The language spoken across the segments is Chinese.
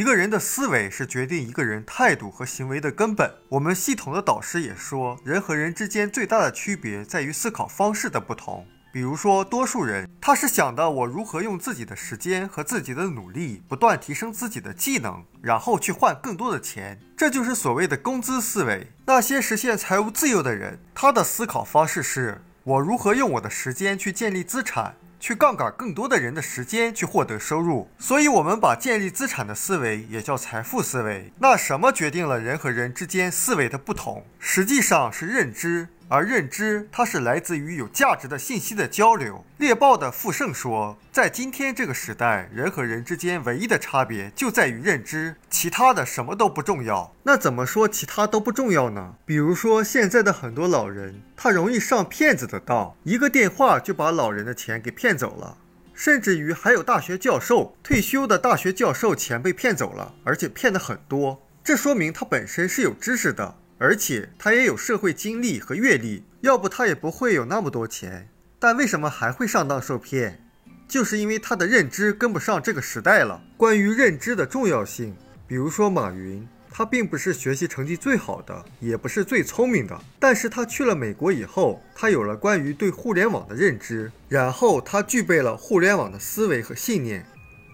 一个人的思维是决定一个人态度和行为的根本。我们系统的导师也说，人和人之间最大的区别在于思考方式的不同。比如说，多数人他是想的我如何用自己的时间和自己的努力不断提升自己的技能，然后去换更多的钱，这就是所谓的工资思维。那些实现财务自由的人，他的思考方式是我如何用我的时间去建立资产。去杠杆更多的人的时间去获得收入，所以我们把建立资产的思维也叫财富思维。那什么决定了人和人之间思维的不同？实际上是认知。而认知，它是来自于有价值的信息的交流。猎豹的傅盛说，在今天这个时代，人和人之间唯一的差别就在于认知，其他的什么都不重要。那怎么说其他都不重要呢？比如说，现在的很多老人，他容易上骗子的当，一个电话就把老人的钱给骗走了。甚至于还有大学教授，退休的大学教授钱被骗走了，而且骗的很多。这说明他本身是有知识的。而且他也有社会经历和阅历，要不他也不会有那么多钱。但为什么还会上当受骗？就是因为他的认知跟不上这个时代了。关于认知的重要性，比如说马云，他并不是学习成绩最好的，也不是最聪明的，但是他去了美国以后，他有了关于对互联网的认知，然后他具备了互联网的思维和信念。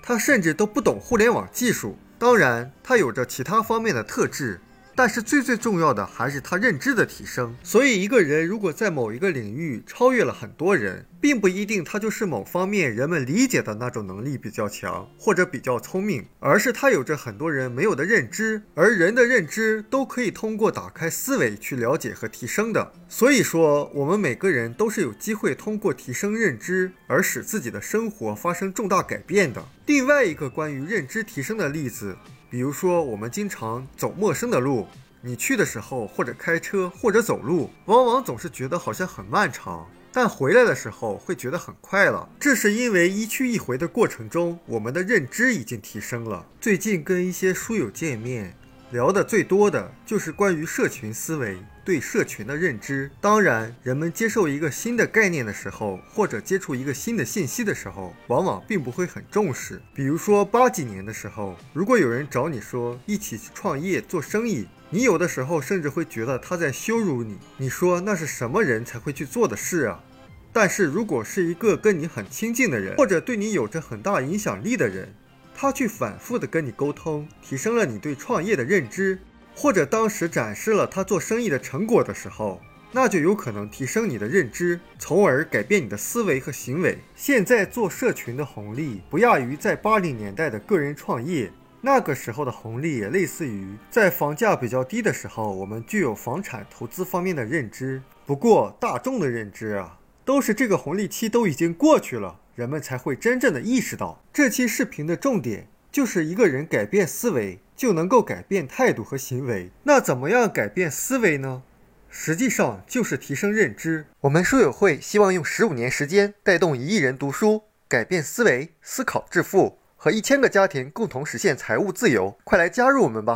他甚至都不懂互联网技术，当然他有着其他方面的特质。但是最最重要的还是他认知的提升。所以，一个人如果在某一个领域超越了很多人，并不一定他就是某方面人们理解的那种能力比较强，或者比较聪明，而是他有着很多人没有的认知。而人的认知都可以通过打开思维去了解和提升的。所以说，我们每个人都是有机会通过提升认知而使自己的生活发生重大改变的。另外一个关于认知提升的例子。比如说，我们经常走陌生的路，你去的时候，或者开车，或者走路，往往总是觉得好像很漫长，但回来的时候会觉得很快了。这是因为一去一回的过程中，我们的认知已经提升了。最近跟一些书友见面。聊的最多的就是关于社群思维对社群的认知。当然，人们接受一个新的概念的时候，或者接触一个新的信息的时候，往往并不会很重视。比如说八几年的时候，如果有人找你说一起去创业做生意，你有的时候甚至会觉得他在羞辱你。你说那是什么人才会去做的事啊？但是如果是一个跟你很亲近的人，或者对你有着很大影响力的人，他去反复的跟你沟通，提升了你对创业的认知，或者当时展示了他做生意的成果的时候，那就有可能提升你的认知，从而改变你的思维和行为。现在做社群的红利不亚于在八零年代的个人创业，那个时候的红利也类似于在房价比较低的时候，我们具有房产投资方面的认知。不过大众的认知啊，都是这个红利期都已经过去了。人们才会真正的意识到，这期视频的重点就是一个人改变思维就能够改变态度和行为。那怎么样改变思维呢？实际上就是提升认知。我们书友会希望用十五年时间带动一亿人读书，改变思维，思考致富，和一千个家庭共同实现财务自由。快来加入我们吧！